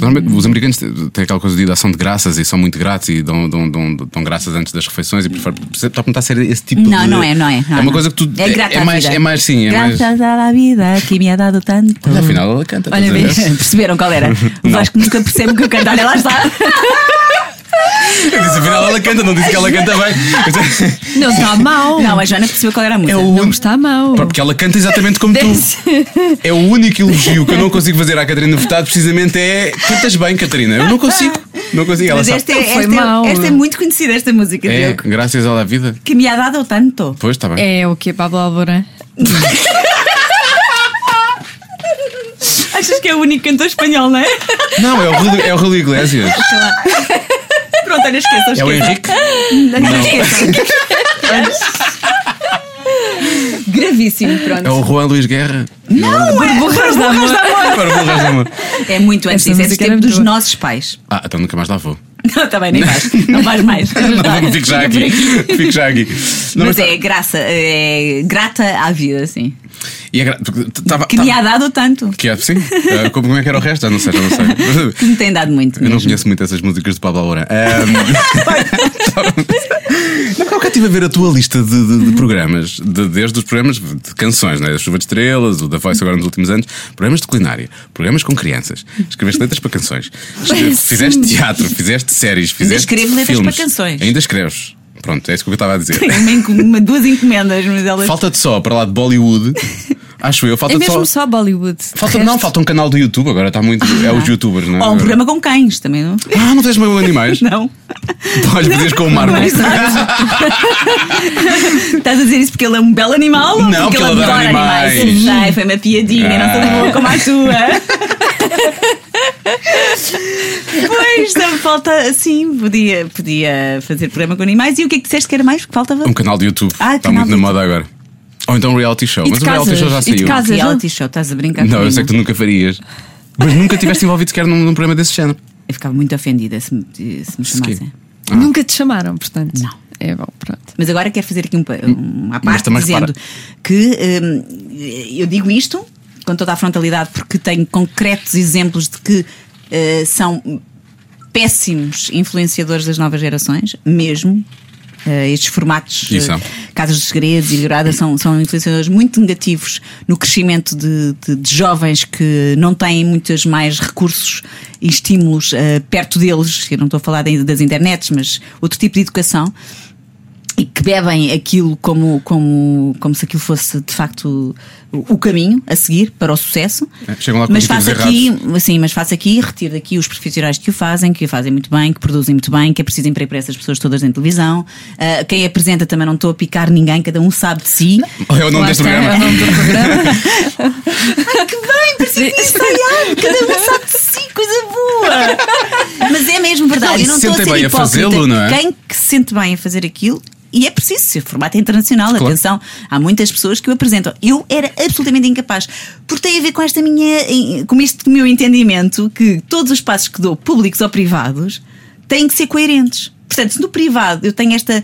Normalmente, os americanos têm aquela coisa de ação de graças e são muito gratos e dão, dão, dão, dão graças antes das refeições e prefer- está a perguntar se era esse tipo Não, de. não é, não é. Não é uma coisa que tu. É grata é mais, é mais sim, é mais. Graças à vida que me ha dado tanto. Olha, afinal ela canta. Olha, vês? *laughs* Perceberam qual era? O Não. Vasco nunca percebe o que eu canto. Olha, lá está. *laughs* Eu disse, afinal ela canta, não disse que ela canta bem. Não está *laughs* mal. Não, a Joana percebeu qual era a música. É o Não está mal. Porque ela canta exatamente como tu. É o único elogio que eu não consigo fazer à Catarina Furtado, precisamente é cantas bem, Catarina. Eu não consigo. Não consigo. Ela Mas sabe. esta é, Não foi esta, é- mau. esta é muito conhecida, esta música, É, Diogo. graças à vida. Que me ha dado tanto. Pois está bem. É o que Pablo Alborán? *laughs* Achas que é o único cantor espanhol, não é? Não, é o, Rui- é o Rui Iglesias. *laughs* Pronto, olha, esqueçam, É o esqueçam. Henrique. Não, esqueçam. *laughs* Gravíssimo, pronto. É o Juan Luís Guerra. Não, é Burras da Amor. *laughs* Da Amor. É muito antes disso, é do música tempo dos nossos pais. Ah, então nunca mais lá vou. Não, também nem vais. Não vais mais. *laughs* Não, fico já aqui. Fico já aqui. Não, Mas mas- é graça, é grata à vida, sim. E é porque tava- Que me tava- ha dado tanto. Que é, sim. Eh, Como é que era o resto? Já não sei, não sei. *laughs* Que me tem dado muito. Eu não mesmo. conheço muito essas músicas de Pablo Alborán. Um... *laughs* Não, eu estive a ver a tua lista de, de- de programas, de- desde os programas de canções, né? a Chuva de Estrelas, o da Voice agora nos últimos anos, programas de culinária, programas com crianças, escreveste letras para canções, fizeste teatro, fizeste séries, fizeste escrevo letras filmes. para canções. Ainda escreves. Pronto, é isso que eu estava a dizer. Tenho uma duas encomendas, mas elas. Falta-te só para lá de Bollywood, acho eu, É falta-te mesmo só. só Bollywood. Falta, não, falta um canal do YouTube, agora está muito. É os youtubers, não é? Ou um Agora. programa com cães também, não? Ah, não tens meio animais? *laughs* Não. Olha, podias com o Marco. Não. *laughs* Estás a dizer isso porque ele é um belo animal? ou Não, porque porque ele adora animais. Sim, Sei, foi uma piadinha, não sou boa como a tua. *laughs* pois, não, falta assim, podia, podia fazer programa com animais. E o que é que disseste que era mais? Que faltava? Um canal do YouTube. Ah, Está muito na moda agora. Ou então um reality show. Mas de o reality show já E de saiu. casas? Reality show, estás a brincar Não, eu sei que tu nunca farias. Mas nunca tiveste envolvido sequer num, num programa desse género. Eu ficava muito ofendida se me, se me chamassem. Ah. Nunca te chamaram, portanto. Não. É bom, pronto. Mas agora quero fazer aqui um, pa- uma parte dizendo repara. que hum, eu digo isto com toda a frontalidade porque tenho concretos exemplos de que eh, são péssimos influenciadores das novas gerações, mesmo. Eh, estes formatos, eh, Casas dos Segredos e Dourada, são, são influenciadores muito negativos no crescimento de, de- de jovens que não têm muitos mais recursos e estímulos eh, perto deles. Eu não estou a falar ainda das internets, mas outro tipo de educação e que bebem aquilo como, como, como se aquilo fosse de facto o, caminho a seguir para o sucesso. É, chegam lá com mas faço aqui, assim, mas faço aqui, retiro daqui os profissionais que o fazem, que o fazem muito bem, que produzem muito bem, que é preciso emprego para essas pessoas todas em televisão. Ah, quem apresenta também não estou a picar ninguém, cada um sabe de si. É o nome deste programa. é o nome do programa. *laughs* Ai, que bem, parecia que ensaiado, cada um sabe de si, coisa boa. Mas é mesmo verdade, Não, eu não estou a ser bem a hipócrita. fazê-lo, não é? Quem que se sente bem a fazer aquilo E é preciso ser formato internacional. Claro. Atenção, há muitas pessoas que o apresentam. Eu era absolutamente incapaz. Porque tem a ver com esta minha. com este meu entendimento que todos os passos que dou, públicos ou privados, têm que ser coerentes. Portanto, se no privado eu tenho esta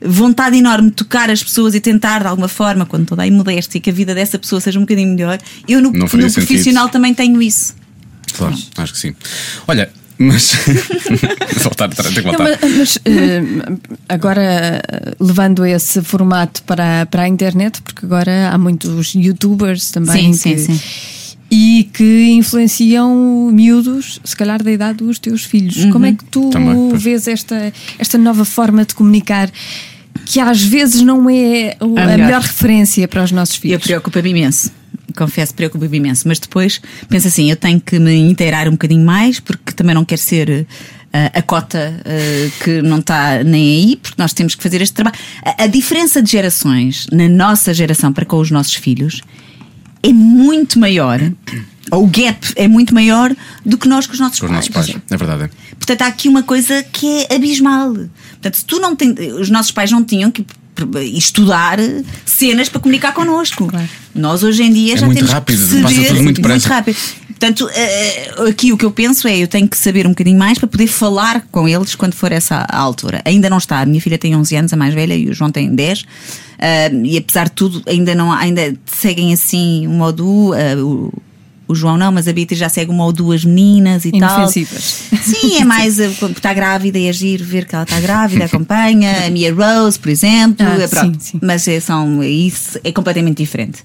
vontade enorme de tocar as pessoas e tentar de alguma forma, quando toda a modéstia, que a vida dessa pessoa seja um bocadinho melhor, eu no, no profissional também tenho isso. Claro, acho que sim. Olha, mas. *laughs* voltar, tenho que Não, voltar. mas, mas, eh, agora levando esse formato para, para a internet, porque agora há muitos youtubers também Sim, que- sim, sim. e que influenciam miúdos, se calhar da idade dos teus filhos. Uhum. Como é que tu Também, vês esta, esta nova forma de comunicar? Que às vezes não é A a, melhor. melhor referência para os nossos Eu filhos. preocupa-me imenso. Confesso, preocupa-me imenso. Mas depois penso assim: eu tenho que me inteirar um bocadinho mais, porque também não quero ser eh, a cota eh, que não está nem aí, porque nós temos que fazer este trabalho. A, a diferença de gerações na nossa geração para com os nossos filhos é muito maior, ou o gap é muito maior do que nós com os nossos Com os pais. nossos pais. É verdade. Portanto, há aqui uma coisa que é abismal. Portanto, se tu não tens. Os nossos pais não tinham que estudar cenas para comunicar connosco. Claro. Nós hoje em dia É já muito temos rápido, que passa tudo muito depressa. rápido. Portanto, eh, aqui o que eu penso é eu tenho que saber um bocadinho mais para poder falar com eles quando for essa a altura. Ainda não está. A minha filha tem 11 anos, a mais velha, e o João tem 10. Ah, e apesar de tudo, ainda não ainda seguem assim uma ou duas. O, João não, mas a Beatriz já segue uma ou duas meninas e tal. Inofensivas. Sim, é mais quando está grávida e agir, ver que ela está grávida, acompanha. A Mia Rose, por exemplo. Ah, é, pronto. sim, sim. Mas é, são, isso é completamente diferente.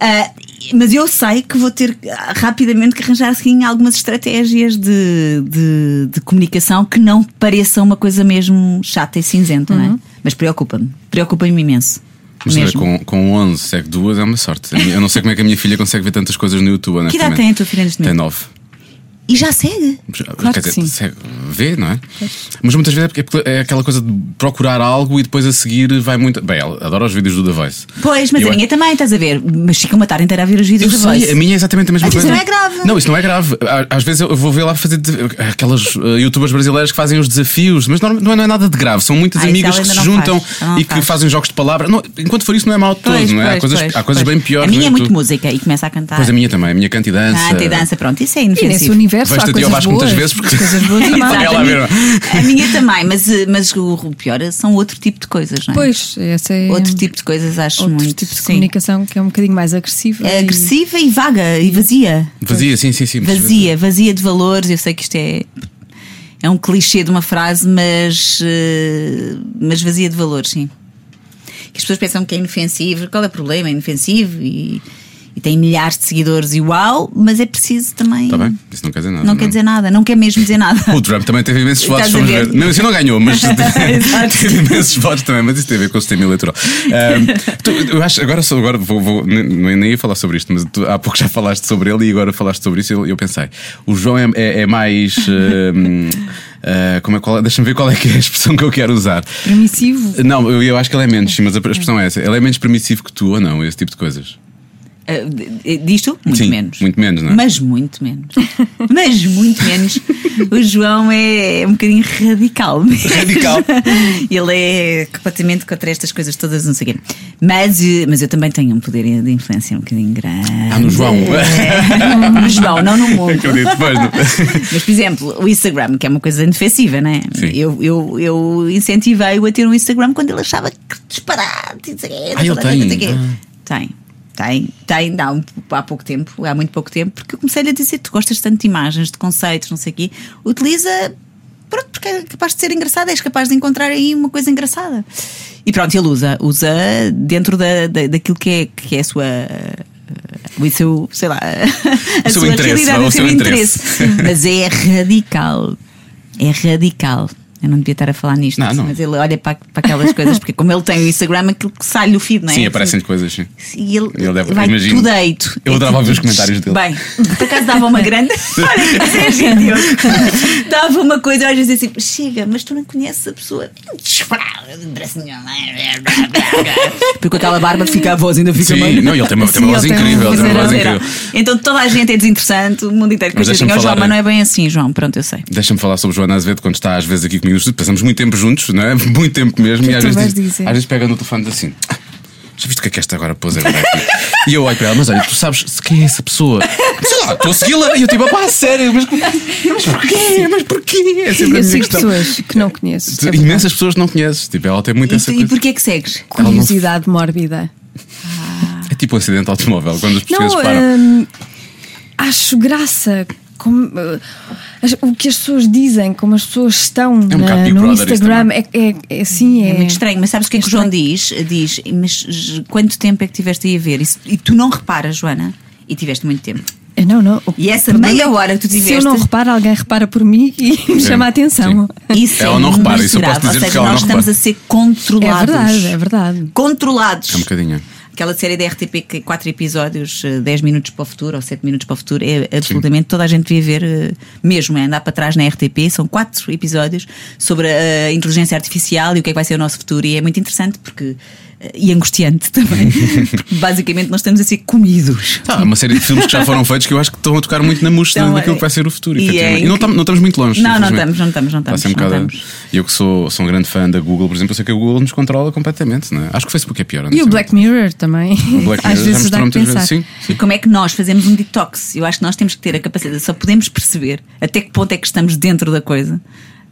Ah, mas eu sei que vou ter rapidamente que arranjar assim, algumas estratégias de, de, de comunicação que não pareçam uma coisa mesmo chata e cinzenta, não é? Mas preocupa-me, preocupa-me imenso. Mas com, com 11, segue duas, é uma sorte. Eu não sei como é que a minha filha consegue ver tantas coisas no YouTube. Que idade tem a tua filha neste Tem momento? 9. E já segue. Claro Quer que dizer, sim. segue- vê, não é? Mas muitas vezes é porque- é é aquela coisa de procurar algo e depois a seguir vai muito. Bem, ela adora os vídeos do The Voice. Pois, mas Eu- a minha também, estás a ver? Mas fica uma tarde inteira a ver os Eu vídeos da sei, Voice. a minha é exatamente a mesma Mas isso coisa. não é grave. Não, isso não é grave. Às vezes eu vou ver lá fazer aquelas uh, youtubers brasileiras que fazem os desafios, mas não, não é, não é nada de grave. São muitas Ah, isso amigas que se juntam faz. E que faz. fazem jogos de palavra. Não, enquanto for isso, não é mau de todo, Pois, não é? há pois, coisas, pois, há coisas bem piores. A minha no é muito YouTube. música e começa a cantar. Pois a minha também, a minha canta e dança. Canta e dança, pronto, isso é E inofensivo. Universo há Vejo-te a ti ao coisas Vasco boas. muitas vezes porque- coisas boas e *laughs* más. Exato. Ela a a minha também, mas, mas o pior são outro tipo de coisas, não é? Pois, esse é Outro tipo de coisas acho outro muito. tipo de sim. comunicação que é um bocadinho mais agressiva. É e- agressiva e vaga e vazia. Vazia, sim, sim, sim. Vazia, vazia de valores. Eu sei que isto é. É um clichê de uma frase, mas, eh, mas vazia de valores, sim. Que as pessoas pensam que é inofensivo. Qual é o problema? É inofensivo e, e tem milhares de seguidores e uau, mas é preciso também. Está bem, isso não quer dizer nada. Não quer dizer nada, não quer mesmo dizer nada. O Trump também teve imensos votos, vamos ver? ver. Mesmo assim não ganhou, mas *laughs* *laughs* teve imensos votos também, mas isso tem a ver com o sistema eleitoral. Ahm, tu- eu acho, agora, só, agora vou, vou- nem, nem ia falar sobre isto, mas tu há pouco já falaste sobre ele e agora falaste sobre isso e eu, eu pensei, o João é, é- é mais. ah, como é, qual é- Deixa-me ver qual é que é a expressão que eu quero usar. Permissivo. Não, eu, eu acho que ele é menos, sim, mas a expressão é essa. Ele é menos permissivo que tu ou não, esse tipo de coisas. D- Disto? Muito Sim, menos. muito menos, não é? Mas muito menos. *laughs* Mas muito menos. O João é um bocadinho radical. mesmo. Radical. *laughs* Ele é completamente contra estas coisas todas, não sei o quê. Mas, eh, mas eu também tenho um poder de influência um bocadinho grande. Ah, no João. É. *laughs* No João, não no mundo. Acredito, pois não. Mas, por exemplo, o Instagram, que é uma coisa indefensiva, não é? Sim. Eu, eu, eu incentivei-o a ter um Instagram quando ele achava que disparate. Ah, ele não sei o tem? Ah. Tem. Tem, tem, há, um- há pouco tempo, há muito pouco tempo, porque eu comecei-lhe a dizer: tu gostas tanto de imagens, de conceitos, não sei o quê, utiliza, pronto, porque é capaz de ser engraçado, és capaz de encontrar aí uma coisa engraçada. E pronto, ele usa, usa dentro da, da, daquilo que é, que é a sua. O seu, sei lá, *laughs* a O seu sua interesse, realidade, o seu interesse. interesse. Mas é radical. É radical. Eu não devia estar a falar nisto, Não, não. mas ele olha para, para aquelas coisas, porque como ele tem o Instagram, aquilo que sai no feed, não é? Sim, aparecem coisas, sim. E ele, Ele deve- vai imagino. tudo deito. Eu É adorava tudo- ver os comentários dele. Bem, por acaso dava uma grande. *laughs* Olha, isso é. *laughs* Dava uma coisa, às vezes assim, chega, mas tu não conheces a pessoa. Porque com aquela barba fica a voz, ainda fica Sim, meio. não, ele tem uma, tem uma voz incrível. Tem uma voz incrível. Então toda a gente é desinteressante, o mundo inteiro. Mas Mas deixa-me falar- mas não é bem assim, João. Pronto, eu sei. Deixa-me falar sobre Joana Azevedo quando está às vezes aqui comigo passamos muito tempo juntos, não é? *laughs* Muito tempo mesmo. e às vezes, às vezes pega no telefone assim. "Ah, Já viste o que é que esta agora pôs agora aqui? E eu olho para ela, mas olha, tu sabes quem é essa pessoa? Sei lá, estou a segui-la. E eu tipo, pá, sério, mas, mas porquê? Mas porquê? É sempre Eu sigo pessoas que não conheço. é. Imensas pessoas que não conheces. Tipo, ela tem muito E, essa e porquê que segues? Curiosidade mórbida. É tipo um acidente automóvel, quando os portugueses Não, param. hum, acho graça. Como, uh, as- o que as pessoas dizem, como as pessoas estão um na- no Instagram, é, é, é assim, é, É muito estranho, mas sabes o que é que o João estranho. diz? Diz, mas quanto tempo é que tiveste aí a ver? Isso- e tu não reparas, Joana? E tiveste muito tempo. Eh, Não, não. O E essa meia é que hora que tu Se eu tiveste- não reparo, alguém repara por mim e *laughs* me chama a atenção. Isso Ela é não repara, isso eu posso dizer Ou seja, ela nós não estamos repara. a ser É controlados. verdade, é verdade. Controlados. É um bocadinho. Aquela série da RTP que 4 episódios, eh, 10 minutos para o futuro ou 7 minutos para o futuro, é absolutamente toda a gente devia ver eh, mesmo, é andar para trás na RTP. São 4 episódios sobre a inteligência artificial e o que é que vai ser o nosso futuro. E é muito interessante porque. E angustiante também. *laughs* porque basicamente nós estamos a ser comidos. Há uma série de filmes que já foram feitos que eu acho que estão a tocar muito na mostra Então, daquilo é- que vai ser o futuro. e é efetivamente. E, não, estamos, não estamos muito longe. Não, não estamos, não estamos, não estamos. um não. Eu que sou, sou um grande fã da Google, por exemplo, eu sei que a Google nos controla completamente. Não é? Acho que o Facebook é pior. E o. Black Mirror também. O Black *laughs* Às Mirror já vezes dá muitas vezes. Sim, E como é que nós fazemos um detox? Eu acho que nós temos que ter a capacidade, só podemos perceber até que ponto é que estamos dentro da coisa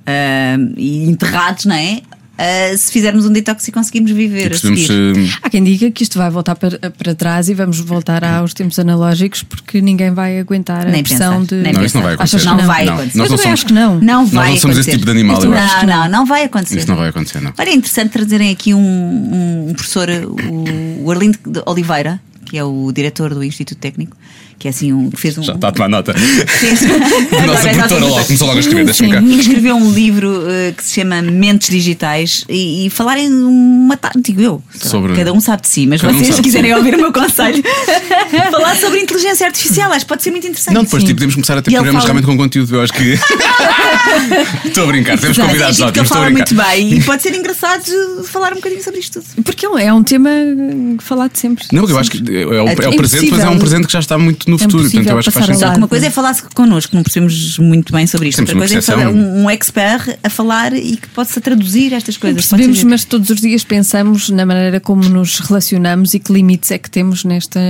ah, e enterrados, não é? Ah, se fizermos um detox e conseguirmos viver E a seguir. se- Há quem diga que isto vai voltar para, para trás e vamos voltar aos tempos analógicos porque ninguém vai aguentar a Nem pressão pensar, de. nem Não, isso não vai Achas acontecer. que Não vai Não, acontecer. nós Eu não somos- acho que não. Não Nós vai não somos esse acontecer. tipo de animal, eu também acho. Não, não, não vai acontecer. Isso não vai acontecer, não. Olha, é interessante trazerem aqui um, um professor, o, o Arlindo de Oliveira, que é o diretor do Instituto Técnico, que é assim um que fez um. Já está a tomar nota. fez- A nossa produtora logo começou logo a escrever. Deixa-me cá. escreveu um livro eh, que se chama Mentes Digitais e, e falarem uma tarde, digo eu, Sobre- cada um sabe de si, mas Cada um vocês de quiserem si. ouvir o meu conselho, *laughs* falar sobre inteligência artificial, acho que pode ser muito interessante. Não, depois tipo, podemos começar a ter E ele programas fala- realmente com conteúdo. Eu acho que. *laughs* Estou a brincar, temos é convidados ele ótimos. A fala brincar. muito bem e pode ser engraçado falar um bocadinho sobre isto tudo. Porque é um tema falado sempre. Não, porque eu acho que é o, é o É presente, mas é um presente que já está muito no futuro. Portanto, eu acho que faz sentido. Uma coisa é falar connosco, não percebemos muito bem sobre isto. Temos Outra coisa é falar percepção. um, um expert a falar e que possa traduzir estas coisas. Percebemos, mas todos os dias pensamos na maneira como nos relacionamos e que limites é que temos nesta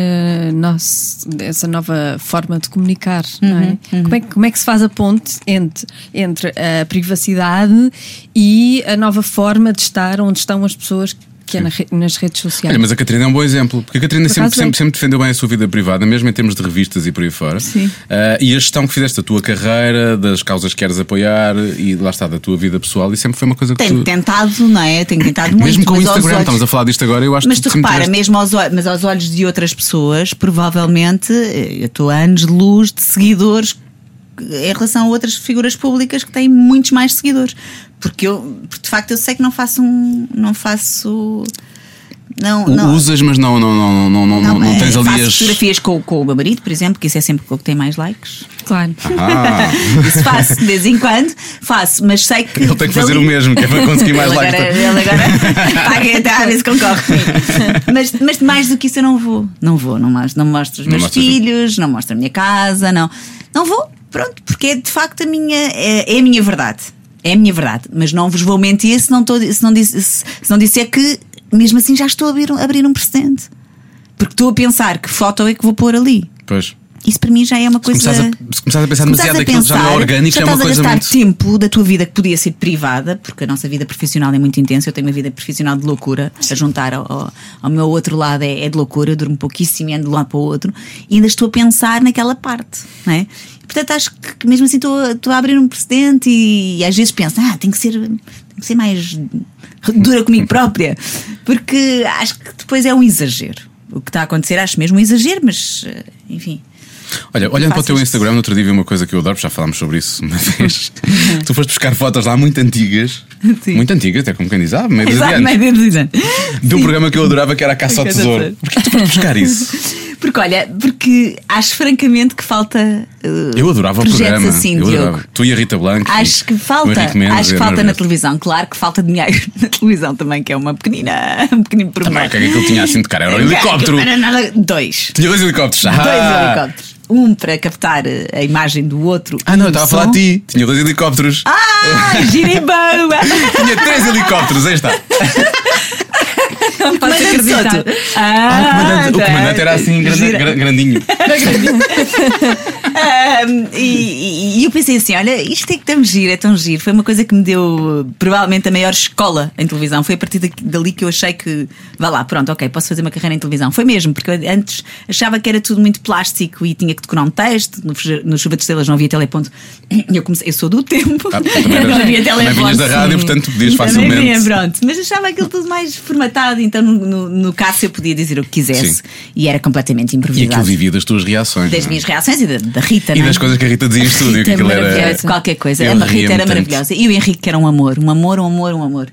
nossa, essa nova forma de comunicar. não é? Como, é, que- como é que se faz a ponte entre, entre a privacidade e a nova forma de estar onde estão as pessoas que é na re- nas redes sociais? Olha, mas a Catarina é um bom exemplo, porque a Catarina Por sempre, é. sempre, sempre defendeu bem a sua vida privada, mesmo em termos de revistas e por aí fora. Sim. Ah, e a gestão que fizeste da tua carreira, das causas que queres apoiar e lá está, da tua vida pessoal, e sempre foi uma coisa que Tenho tu. tentado, não é? Tenho tentado muito. Mesmo com o mas Instagram, olhos- estamos a falar disto agora, eu acho Mas que tu sempre repara, tiveste- mesmo aos, mas aos olhos de outras pessoas, provavelmente eh, eu estou a anos de luz de seguidores em relação a outras figuras públicas que têm muitos mais seguidores. Porque eu, porque de facto, eu sei que não faço um. Não faço. Não, não, Usas, mas não, não, não, não, não, não, não tens ali faço as. fotografias com, com o meu marido, por exemplo, que isso é sempre o que tem mais likes. Claro. Ah, *laughs* Isso faço de vez em quando, faço, mas sei que. ele tem que fazer o mesmo, que é para conseguir mais ele likes. agora, ele agora *laughs* paga até às vezes concorre. Mas, mas mais do que isso eu não vou. Não vou, não mostro, não mostro os meus filhos, não mostro a minha casa, não. Não vou, pronto, porque é de facto a minha, é, é a minha verdade. É a minha verdade. Mas não vos vou mentir se não, estou, se não, disse, se, se não disser que mesmo assim já estou a abrir, a abrir um precedente. Porque estou a pensar que foto é que vou pôr ali. Pois. Isso para mim já é uma Se coisa. começares a, se começares a pensar Se demasiado a aquilo já não é pensar, orgânico, já é uma estás coisa a gastar muito. tempo da tua vida que podia ser privada, porque a nossa vida profissional é muito intensa. Eu tenho uma vida profissional de loucura, a juntar ao, ao- ao meu outro lado é, é de loucura. Eu durmo pouquíssimo e ando de um lado para o outro, e ainda estou a pensar naquela parte, não é? E, portanto, acho que mesmo assim estou, a- estou a abrir um precedente e, às vezes penso, ah, tem que ser, tem que ser mais dura comigo própria, porque acho que depois é um exagero. O que está a acontecer, acho mesmo um exagero, mas eh, enfim. Olha, olhando para o teu. Instagram, no outro dia vi uma coisa que eu adoro, já falámos sobre isso uma *laughs* vez. tu foste buscar fotos lá muito antigas, Sim. muito antigas, até como quem diz, ah, meio Exato, meio de um programa que eu adorava que era a Caça ao. Tesouro. Porquê tu foste buscar isso? *laughs* Porque olha, porque acho francamente que falta. uh, Eu adorava o programa. assim, eu Diogo. adorava. Tu e a Rita Blanco. Acho que falta, acho que falta na televisão. Claro que falta dinheiro *laughs* na televisão também, que é uma pequenina, um pequenino Também, problema. o que é que aquilo tinha assim de cara? Era um helicóptero. Era nada, dois. Tinha dois helicópteros. Dois Ah! helicópteros. um para captar eh, a imagem do outro. Ah, não, estava a falar de ti. Tinha dois helicópteros. Ah, *laughs* girimbamba! Tinha três helicópteros, aí está. *laughs* Não posso acreditar. Soto. Ah, o comandante, o tá. comandante era assim, grande- Gira. gra- grandinho. Ahm, *laughs* e, e- eu pensei assim: olha, isto é que tão giro, é tão giro. Foi uma coisa que me deu provavelmente a maior escola em televisão. Foi a partir dali que eu achei que, vá lá, pronto, ok, posso fazer uma carreira em televisão. Foi mesmo, porque eu antes achava que era tudo muito plástico e tinha que decorar um texto. No, no Chuva de Estrelas não havia teleponto. Eu, comecei, eu sou do tempo. Ah, *laughs* também não havia também teleponto. vinhas da rádio, portanto podias Também facilmente. vinha, pronto. Mas achava aquilo tudo mais formatado, então no, no, caso eu podia dizer o que quisesse Sim. e era completamente E improvisado. aquilo vivia das tuas reações. Das não é? minhas reações e da, da Rita, E é? das coisas que a Rita dizia em estúdio, que aquilo era. Qualquer coisa. Eu a Rita era tanto. maravilhosa. E o Henrique, que era um amor, um amor, um amor, um amor.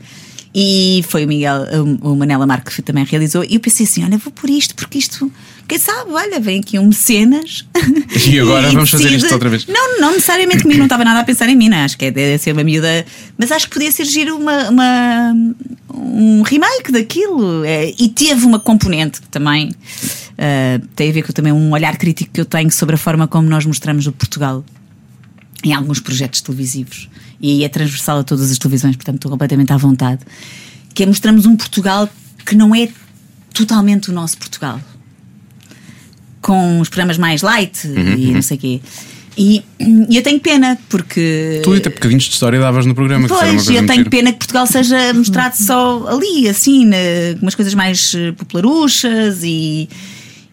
E foi o Miguel, o Manela Marques que também realizou. E eu pensei assim: olha, vou por isto, porque isto, quem sabe, olha, vem aqui um mecenas. E agora vamos fazer isto outra vez. Não, não necessariamente comigo, não estava nada a pensar em mim, não é? Acho que é deve ser uma miúda. Mas acho que podia ser giro uma, uma- um remake daquilo. É, e teve uma componente que também ah, tem a ver com também um olhar crítico que eu tenho sobre a forma como nós mostramos o Portugal em alguns projetos televisivos. E aí é transversal a todas as televisões, portanto estou completamente à vontade. Que é mostramos um Portugal que não é totalmente o nosso Portugal. Com os programas mais light Uhum, e não sei o quê. E, e eu tenho pena, porque. Tu até bocadinhos de história davas no programa. Pois, eu tenho pena que Portugal seja *laughs* mostrado só ali, assim, com umas coisas mais eh, popularuchas e.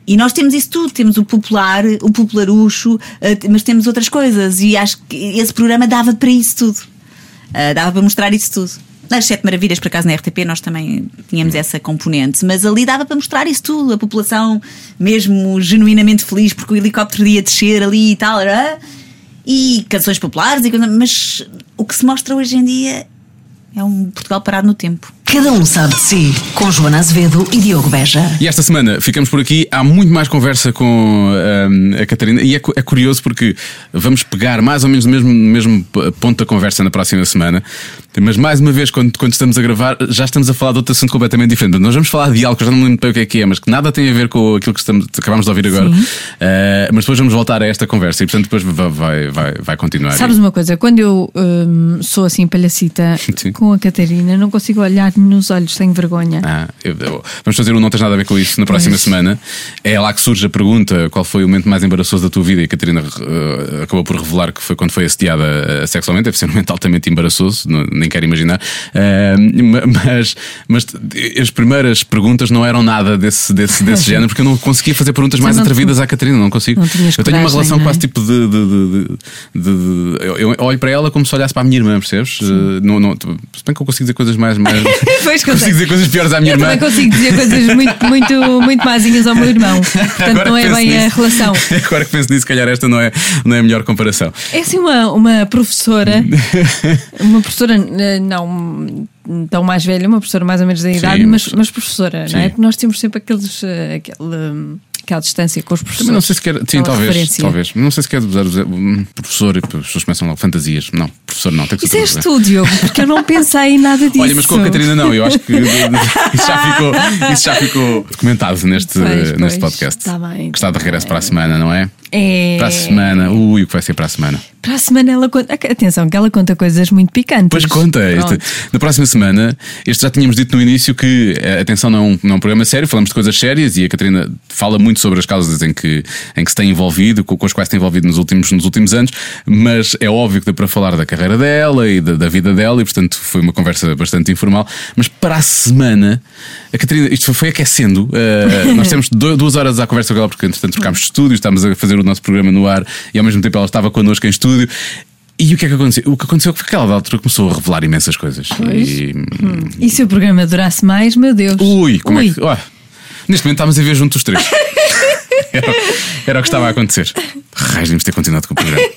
E nós temos isso tudo, temos o popular, o popularucho, eh, mas temos outras coisas. E acho que esse programa dava para isso tudo. Ah, dava para mostrar isso tudo. Nas Sete Maravilhas, por acaso, na RTP, nós também tínhamos essa componente, mas ali dava para mostrar isso tudo. A população, mesmo genuinamente feliz, porque o helicóptero ia descer ali e tal, e canções populares, e mas o que se mostra hoje em dia é um Portugal parado no tempo. Cada um sabe de si. Com Joana Azevedo e Diogo Beja. E esta semana ficamos por aqui. Há muito mais conversa com hum, a Catarina. E é, é curioso porque vamos pegar mais ou menos no mesmo, mesmo ponto da conversa na próxima semana. Mas mais uma vez, quando, quando estamos a gravar, já estamos a falar de outro assunto completamente diferente. Nós vamos falar de algo que eu já não me lembro bem o que é que é, mas que nada tem a ver com aquilo que estamos, acabamos de ouvir agora. Uh, mas depois vamos voltar a esta conversa e, portanto, depois vai, vai, vai, vai continuar. Sabes uma coisa? Quando eu hum, sou assim palhacita *laughs* Sim. com a Catarina, não consigo olhar-lhe nos olhos, tenho vergonha. Ah, eu- eu- vamos fazer o Não Tens Nada a Ver com isso na próxima Pois. semana. É lá que surge a pergunta: qual foi o momento mais embaraçoso da tua vida? E a Catarina eh, acabou por revelar que foi quando foi assediada eh, sexualmente. Deve ser um momento altamente embaraçoso, não- nem quero imaginar. Ma- mas, mas as primeiras perguntas não eram nada desse, desse, desse *laughs* género, porque eu não conseguia fazer perguntas mais atrevidas à Catarina, não consigo. não eu tenho uma relação é? quase tipo de. de- de- de- eu- eu olho para ela como se olhasse para a minha irmã, percebes? Não, não, se bem que eu consigo dizer coisas mais. mais *laughs* *laughs* Pois, consigo dizer coisas piores à minha Eu irmã. também consigo dizer coisas muito, muito, muito mazinhas ao meu irmão. Portanto, Agora não é bem a nisso- relação. *laughs* Agora que penso nisso, se calhar esta não é, não é a melhor comparação. É assim uma, uma professora, *laughs* uma professora eh, não tão mais velha, uma professora mais ou menos da idade, uma mas, professora. mas professora, não é? Sim. Porque nós temos sempre aqueles, eh, aquele, aquela distância com os professores. Também não sei se quer. Sim, aquela talvez. referência. Talvez. Não sei se quer usar um professor e as pessoas começam logo fantasias. Não, professor não, tem que Isso ser professor. tu, Diogo, porque eu não pensei em nada disso. *laughs* Olha, mas com a Catarina não, eu acho que *laughs* isso já ficou, isso já ficou documentado neste, Pois, pois, neste podcast. tá bem, que está de regresso para a semana, não é? É... Para a semana. Ui, o que vai ser para a semana? Para a semana ela conta. Atenção, que ela conta coisas muito picantes. Pois conta, este- na próxima semana, este já tínhamos dito no início que, eh, atenção, não é, um, não é um programa sério, falamos de coisas sérias e a Catarina fala muito sobre as causas em que, em que se tem envolvido, com, com as quais se tem envolvido nos últimos, nos últimos anos, mas é óbvio que dá para falar da carreira dela e da, da vida dela e, portanto, foi uma conversa bastante informal. Mas para a semana, a Catarina, isto foi, aquecendo, eh, *laughs* nós temos duas horas à conversa com ela, porque entretanto trocámos de estúdio, estávamos a fazer o nosso programa no ar e ao mesmo tempo ela estava connosco em estúdio. E o que é que aconteceu? O que aconteceu foi que aquela altura começou a revelar imensas coisas. E, E se o programa durasse mais, meu Deus. Ui, como Ui. é que. Ó, neste momento estávamos a ver juntos os três. era, *laughs* era o que estava a acontecer. Raios, devíamos ter continuado com o programa.